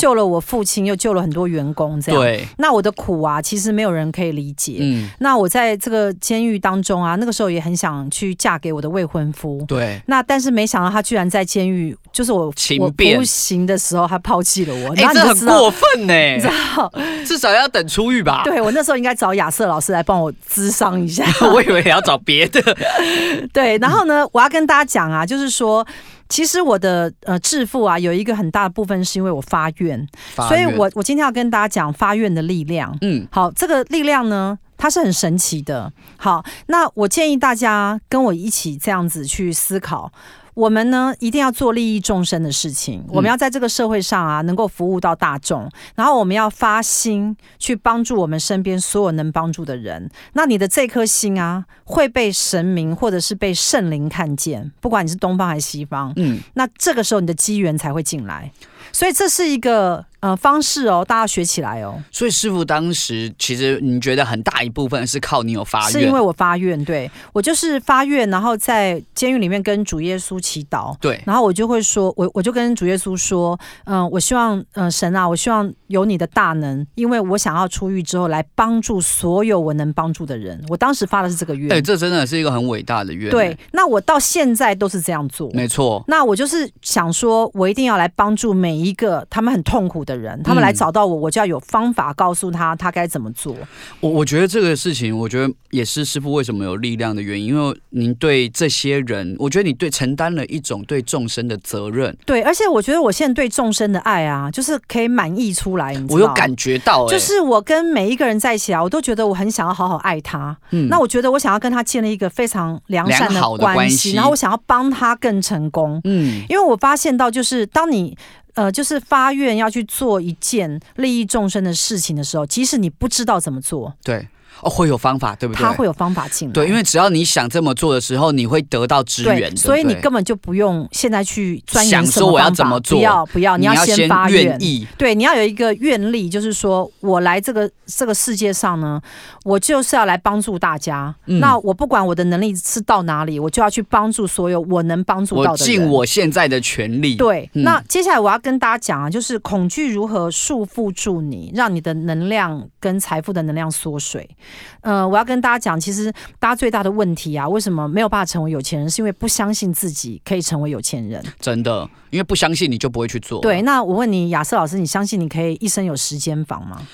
救了我父亲，又救了很多员工，这样。对。那我的苦啊，其实没有人可以理解。嗯。那我在这个监狱当中啊，那个时候也很想去嫁给我的未婚夫。对，那但是没想到他居然在监狱，就是我我不行的时候，他抛弃了我。哎、欸，这很过分呢，你知道？至少要等出狱吧？对，我那时候应该找亚瑟老师来帮我咨商一下。我以为你要找别的。对，然后呢，我要跟大家讲啊，就是说，其实我的呃致富啊，有一个很大的部分是因为我发愿，发愿，所以我我今天要跟大家讲发愿的力量。嗯，好，这个力量呢。它是很神奇的。好，那我建议大家跟我一起这样子去思考。我们呢，一定要做利益众生的事情。我们要在这个社会上啊，能够服务到大众。然后我们要发心去帮助我们身边所有能帮助的人。那你的这颗心啊，会被神明或者是被圣灵看见。不管你是东方还是西方，嗯，那这个时候你的机缘才会进来。所以这是一个。呃方式哦，大家学起来哦。所以师傅当时其实你觉得很大一部分是靠你有发愿，是因为我发愿，对，我就是发愿，然后在监狱里面跟主耶稣祈祷，对，然后我就会说，我我就跟主耶稣说，嗯、呃，我希望，嗯、呃，神啊，我希望有你的大能，因为我想要出狱之后来帮助所有我能帮助的人。我当时发的是这个愿，对，这真的是一个很伟大的愿。对，那我到现在都是这样做，没错。那我就是想说，我一定要来帮助每一个他们很痛苦的人，他们来找到我，我就要有方法告诉他他该怎么做。我我觉得这个事情，我觉得也是师傅为什么有力量的原因，因为您对这些人，我觉得你对承担了一种对众生的责任。对，而且我觉得我现在对众生的爱啊，就是可以满溢出来。我有感觉到、欸，就是我跟每一个人在一起啊，我都觉得我很想要好好爱他。嗯，那我觉得我想要跟他建立一个非常良善的关系，然后我想要帮他更成功。嗯，因为我发现到，就是当你呃，就是发愿要去做一件利益众生的事情的时候，即使你不知道怎么做，对。哦，会有方法，对不对？他会有方法进来。对，因为只要你想这么做的时候，你会得到支援。对，所以你根本就不用现在去钻研想说我要怎么做，不要不要，你要先发愿意。对，你要有一个愿力，就是说我来这个这个世界上呢，我就是要来帮助大家。嗯、那我不管我的能力是到哪里，我就要去帮助所有我能帮助到的人。我尽我现在的全力。对，嗯、那接下来我要跟大家讲啊，就是恐惧如何束缚住你，让你的能量跟财富的能量缩水。呃，我要跟大家讲，其实大家最大的问题啊，为什么没有办法成为有钱人，是因为不相信自己可以成为有钱人。真的，因为不相信你就不会去做。对，那我问你，亚瑟老师，你相信你可以一生有十间房吗？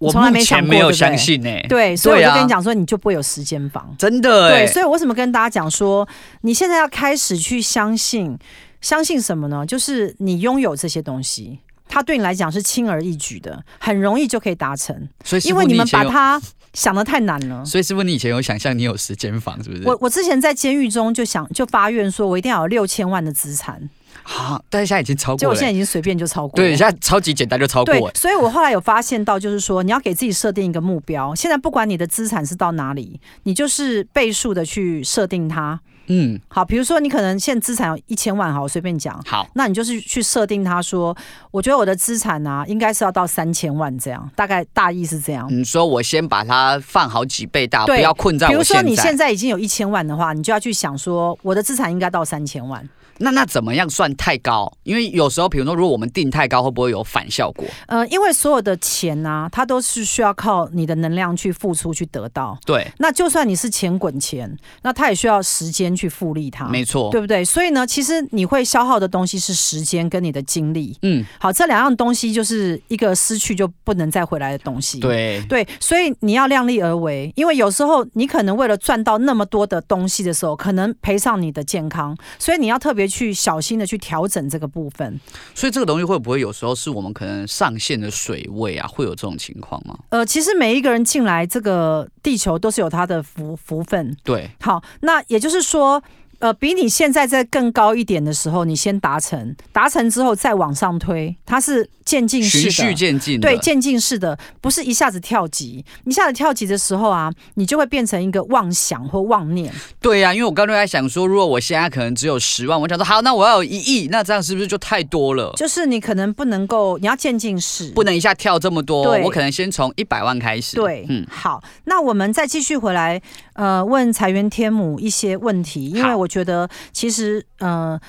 我从来没想过，没有相信呢、欸。对，所以我就跟你讲说，你就不会有十间房。真的、欸，对，所以我为什么跟大家讲说，你现在要开始去相信，相信什么呢？就是你拥有这些东西。它对你来讲是轻而易举的，很容易就可以达成。所以，因为你们把它想的太难了。所以，师傅，你以前有想象你有十间房，是不是？我我之前在监狱中就想就发愿说，我一定要有六千万的资产。好、啊，但是现在已经超过了。就我现在已经随便就超过了。对，现在超级简单就超过了。对，所以我后来有发现到，就是说你要给自己设定一个目标。现在不管你的资产是到哪里，你就是倍数的去设定它。嗯，好，比如说你可能现在资产有一千万，好，我随便讲。好，那你就是去设定他，说，我觉得我的资产啊，应该是要到三千万这样，大概大意是这样。你说我先把它放好几倍大，不要困在我现在。比如说你现在已经有一千万的话，你就要去想说，我的资产应该到三千万。那那怎么样算太高？因为有时候，比如说，如果我们定太高，会不会有反效果？呃，因为所有的钱呢、啊，它都是需要靠你的能量去付出去得到。对。那就算你是钱滚钱，那它也需要时间去复利它。没错，对不对？所以呢，其实你会消耗的东西是时间跟你的精力。嗯。好，这两样东西就是一个失去就不能再回来的东西。对。对，所以你要量力而为，因为有时候你可能为了赚到那么多的东西的时候，可能赔上你的健康，所以你要特别去小心的。去调整这个部分，所以这个东西会不会有时候是我们可能上线的水位啊？会有这种情况吗？呃，其实每一个人进来这个地球都是有他的福福分。对，好，那也就是说。呃，比你现在在更高一点的时候，你先达成，达成之后再往上推，它是渐进式的，循序渐进，对，渐进式的，不是一下子跳级。一下子跳级的时候啊，你就会变成一个妄想或妄念。对呀、啊，因为我刚才在想说，如果我现在可能只有十万，我想说好，那我要有一亿，那这样是不是就太多了？就是你可能不能够，你要渐进式，不能一下跳这么多。我可能先从一百万开始。对，嗯，好，那我们再继续回来，呃，问财源天母一些问题，因为我。觉得其实，呃，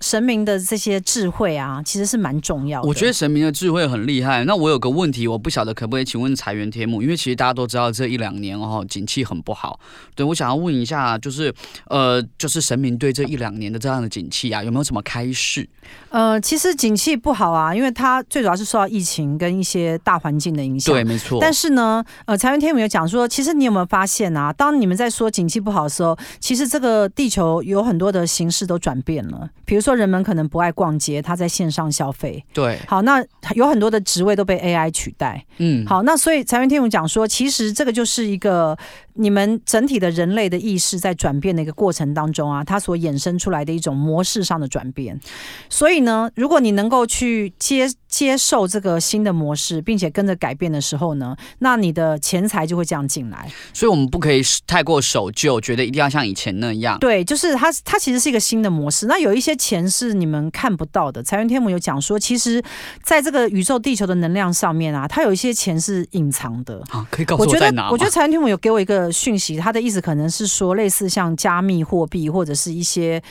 神明的这些智慧啊，其实是蛮重要的。我觉得神明的智慧很厉害。那我有个问题，我不晓得可不可以请问财源天母，因为其实大家都知道这一两年哦，景气很不好。对，我想要问一下，就是呃，就是神明对这一两年的这样的景气啊，有没有什么开示？呃，其实景气不好啊，因为它最主要是受到疫情跟一些大环境的影响。对，没错。但是呢，呃，财源天母有讲说，其实你有没有发现啊？当你们在说景气不好的时候，其实这个地球有很多的形式都转变了。比如说，人们可能不爱逛街，他在线上消费。对。好，那有很多的职位都被 AI 取代。嗯。好，那所以财源天母讲说，其实这个就是一个你们整体的人类的意识在转变的一个过程当中啊，它所衍生出来的一种模式上的转变。所以呢，如果你能够去接接受这个新的模式，并且跟着改变的时候呢，那你的钱财就会这样进来。所以我们不可以太过守旧，觉得一定要像以前那样。对，就是它，它其实是一个新的模式。那有一些钱是你们看不到的。财源天母有讲说，其实在这个宇宙地球的能量上面啊，它有一些钱是隐藏的。啊，可以告诉我在哪？我觉得财源天母有给我一个讯息，他的意思可能是说，类似像加密货币或者是一些。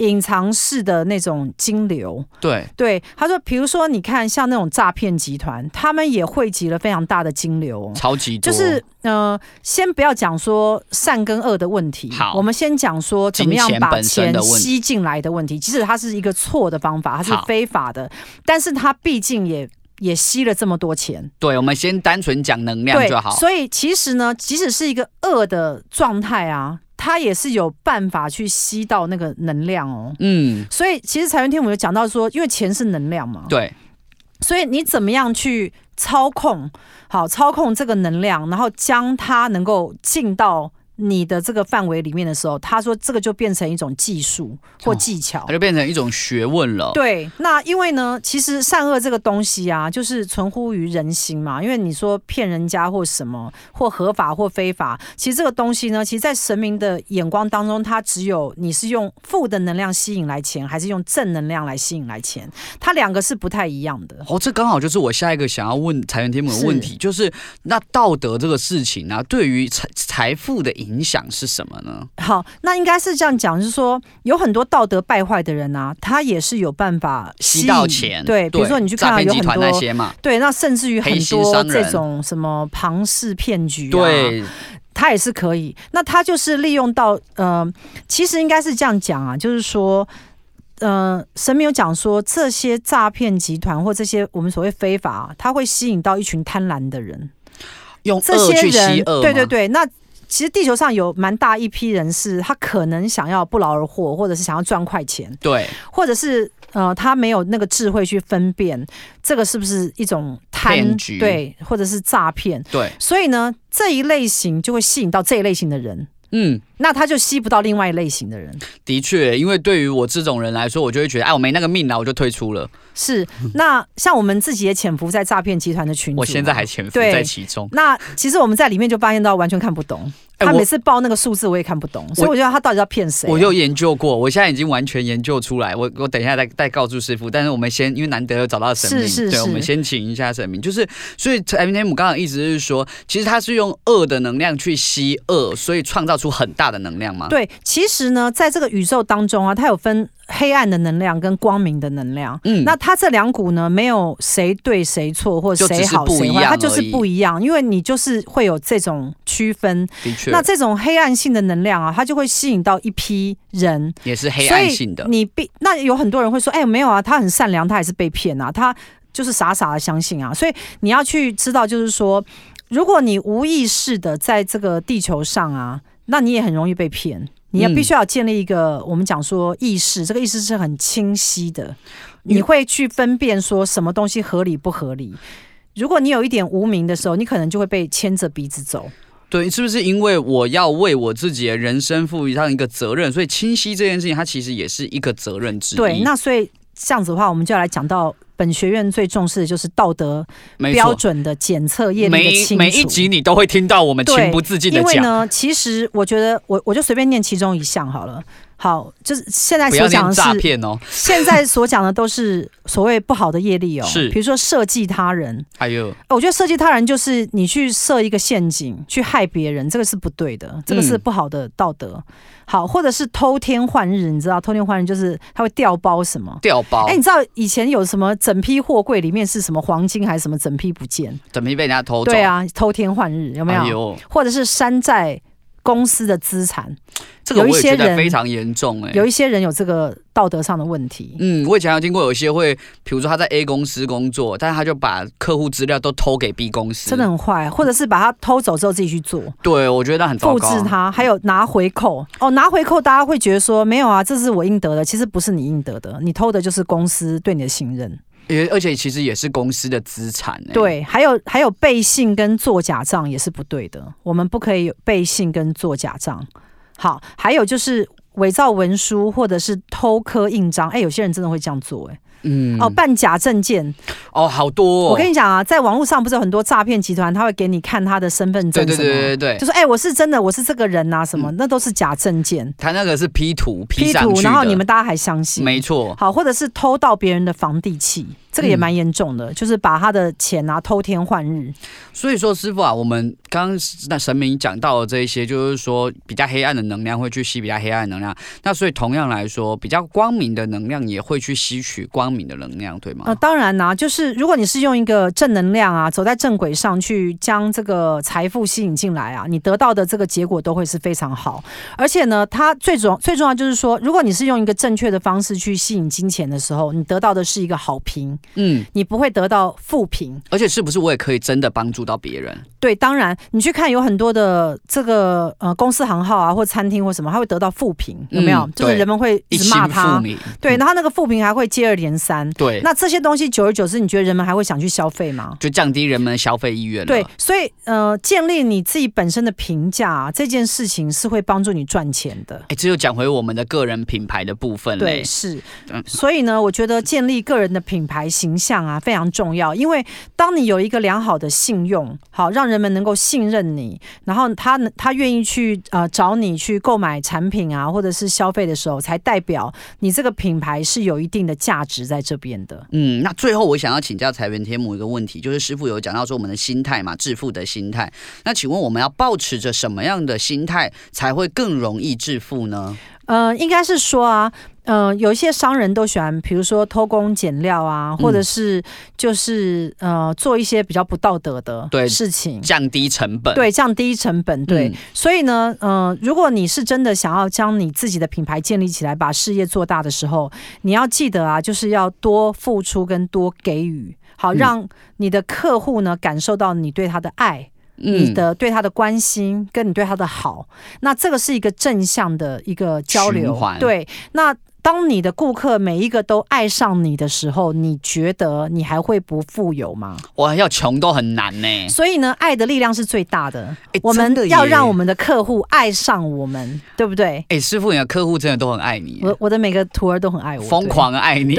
隐藏式的那种金流，对对，他说，比如说，你看像那种诈骗集团，他们也汇集了非常大的金流，超级多。就是呃，先不要讲说善跟恶的问题，好，我们先讲说怎么样把钱吸进来的问题。即使它是一个错的方法，它是非法的，但是它毕竟也也吸了这么多钱。对，我们先单纯讲能量就好。所以其实呢，即使是一个恶的状态啊。它也是有办法去吸到那个能量哦，嗯，所以其实财源天母有讲到说，因为钱是能量嘛，对，所以你怎么样去操控，好，操控这个能量，然后将它能够进到。你的这个范围里面的时候，他说这个就变成一种技术或技巧，它就变成一种学问了。对，那因为呢，其实善恶这个东西啊，就是存乎于人心嘛。因为你说骗人家或什么，或合法或非法，其实这个东西呢，其实，在神明的眼光当中，它只有你是用负的能量吸引来钱，还是用正能量来吸引来钱，它两个是不太一样的。哦，这刚好就是我下一个想要问财源天母的问题，是就是那道德这个事情呢、啊，对于财财富的影。影响是什么呢？好，那应该是这样讲，就是说有很多道德败坏的人啊，他也是有办法吸到钱。对，比如说你去看到有很多那些嘛，对，那甚至于很多这种什么庞氏骗局啊，对，他也是可以。那他就是利用到呃，其实应该是这样讲啊，就是说呃，神明有讲说这些诈骗集团或这些我们所谓非法，他会吸引到一群贪婪的人，用这些人，对对对，那。其实地球上有蛮大一批人是，他可能想要不劳而获，或者是想要赚快钱，对，或者是呃，他没有那个智慧去分辨这个是不是一种贪局，对，或者是诈骗，对，所以呢，这一类型就会吸引到这一类型的人。嗯，那他就吸不到另外一类型的人。的确，因为对于我这种人来说，我就会觉得，哎，我没那个命了，我就退出了。是，那像我们自己也潜伏在诈骗集团的群组，我现在还潜伏在其中。那其实我们在里面就发现到完全看不懂。他每次报那个数字，我也看不懂，所以我觉得他到底要骗谁？我有研究过，我现在已经完全研究出来。我我等一下再再告诉师傅。但是我们先，因为难得有找到神明，是是是，对，我们先请一下神明。就是，所以财源天母刚刚的意思是说，其实他是用恶的能量去吸恶，所以创造出很大的能量吗？对，其实呢，在这个宇宙当中啊，它有分。黑暗的能量跟光明的能量，嗯，那它这两股呢，没有谁对谁错，或者谁好谁坏，它就是不一样。因为你就是会有这种区分。的确，那这种黑暗性的能量啊，它就会吸引到一批人，也是黑暗性的。你必那有很多人会说，哎，没有啊，他很善良，他还是被骗啊，他就是傻傻的相信啊。所以你要去知道，就是说，如果你无意识的在这个地球上啊，那你也很容易被骗。你要必须要建立一个，嗯、我们讲说意识，这个意识是很清晰的，你会去分辨说什么东西合理不合理。如果你有一点无名的时候，你可能就会被牵着鼻子走。对，是不是因为我要为我自己的人生赋予上一个责任，所以清晰这件事情，它其实也是一个责任之一。对，那所以这样子的话，我们就要来讲到。本学院最重视的就是道德标准的检测业力的清楚。每一集你都会听到我们情不自禁的讲。因为呢，其实我觉得我我就随便念其中一项好了。好，就是现在所讲的是诈骗哦。现在所讲的都是所谓不好的业力哦，是，比如说设计他人，还有，我觉得设计他人就是你去设一个陷阱去害别人，这个是不对的，这个是不好的道德。好，或者是偷天换日，你知道偷天换日就是他会调包什么？调包。哎，你知道以前有什么整批货柜里面是什么黄金还是什么整批不见？整批被人家偷走。对啊，偷天换日有没有？有。或者是山寨。公司的资产，这个我也觉得非常严重哎。有一些人有这个道德上的问题。嗯，我以前有听过有一些会，比如说他在 A 公司工作，但是他就把客户资料都偷给 B 公司，真的很坏。或者是把他偷走之后自己去做。对，我觉得很糟糕。复制他，还有拿回扣哦，拿回扣，大家会觉得说没有啊，这是我应得的，其实不是你应得的，你偷的就是公司对你的信任。也而且其实也是公司的资产。对，还有还有背信跟做假账也是不对的，我们不可以有背信跟做假账。好，还有就是伪造文书或者是偷刻印章，哎，有些人真的会这样做，哎。嗯，哦，办假证件，哦，好多、哦。我跟你讲啊，在网络上不是有很多诈骗集团，他会给你看他的身份证，对对对对对，就说哎，我是真的，我是这个人呐，什么、嗯、那都是假证件。他那个是 P 图，P 图，然后你们大家还相信？没错。好，或者是偷盗别人的房地契。这个也蛮严重的，嗯，就是把他的钱啊偷天换日。所以说，师傅啊，我们刚刚那神明讲到的这一些，就是说比较黑暗的能量会去吸比较黑暗的能量。那所以同样来说，比较光明的能量也会去吸取光明的能量，对吗？呃，当然啦，啊，就是如果你是用一个正能量啊，走在正轨上去将这个财富吸引进来啊，你得到的这个结果都会是非常好。而且呢，它最重最重要就是说，如果你是用一个正确的方式去吸引金钱的时候，你得到的是一个好评。嗯，你不会得到负评，而且是不是我也可以真的帮助到别人？对，当然，你去看有很多的这个呃公司行号啊，或餐厅或什么，他会得到负评，有没有？嗯、就是人们会一直骂他，对，然后那个负评还会接二连三。对，那这些东西久而久之，你觉得人们还会想去消费吗？就降低人们的消费意愿。对，所以呃，建立你自己本身的评价、啊、这件事情是会帮助你赚钱的。哎，只有讲回我们的个人品牌的部分。对，是。所以呢，我觉得建立个人的品牌形象啊非常重要，因为当你有一个良好的信用，好让人们能够信任你，然后他他愿意去呃找你去购买产品啊，或者是消费的时候，才代表你这个品牌是有一定的价值在这边的。嗯，那最后我想要请教财源天母一个问题，就是师傅有讲到说我们的心态嘛，致富的心态。那请问我们要抱持着什么样的心态才会更容易致富呢？呃，应该是说啊。嗯、呃，有一些商人都喜欢，比如说偷工减料啊，或者是就是呃做一些比较不道德的事情，降低成本。对，降低成本。对，嗯、所以呢，呃，如果你是真的想要将你自己的品牌建立起来，把事业做大的时候，你要记得啊，就是要多付出跟多给予，好让你的客户呢感受到你对他的爱。你的对他的关心，跟你对他的好，那这个是一个正向的一个交流。对，那。当你的顾客每一个都爱上你的时候，你觉得你还会不富有吗？我要穷都很难呢。所以呢，爱的力量是最大的。欸、我们要让我们的客户爱上我们，对不对？哎、欸，师傅，你的客户真的都很爱你。我我的每个徒儿都很爱我，疯狂爱你。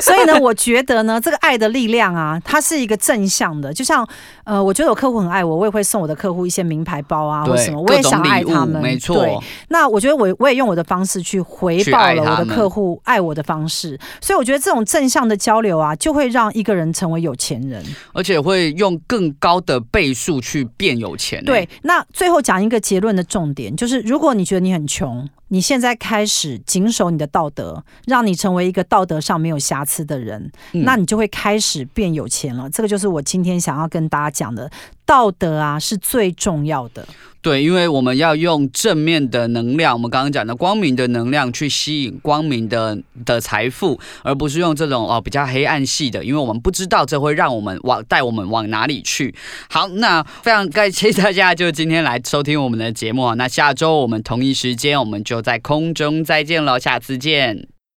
所以呢，我觉得呢，这个爱的力量啊，它是一个正向的。就像呃，我觉得我客户很爱我，我也会送我的客户一些名牌包啊，或什么，我也想爱他们。没错。对。那我觉得我我也用我的方式去回报了我的客户爱我的方式，所以我觉得这种正向的交流啊，就会让一个人成为有钱人，而且会用更高的倍数去变有钱。对，那最后讲一个结论的重点，就是如果你觉得你很穷，你现在开始谨守你的道德，让你成为一个道德上没有瑕疵的人，嗯，那你就会开始变有钱了。这个就是我今天想要跟大家讲的，道德啊是最重要的。对，因为我们要用正面的能量，我们刚刚讲的光明的能量去吸引光明的的财富，而不是用这种哦比较黑暗系的，因为我们不知道这会让我们往带我们往哪里去。好，那非常感谢大家就今天来收听我们的节目啊，那下周我们同一时间我们就在空中再见了，下次见。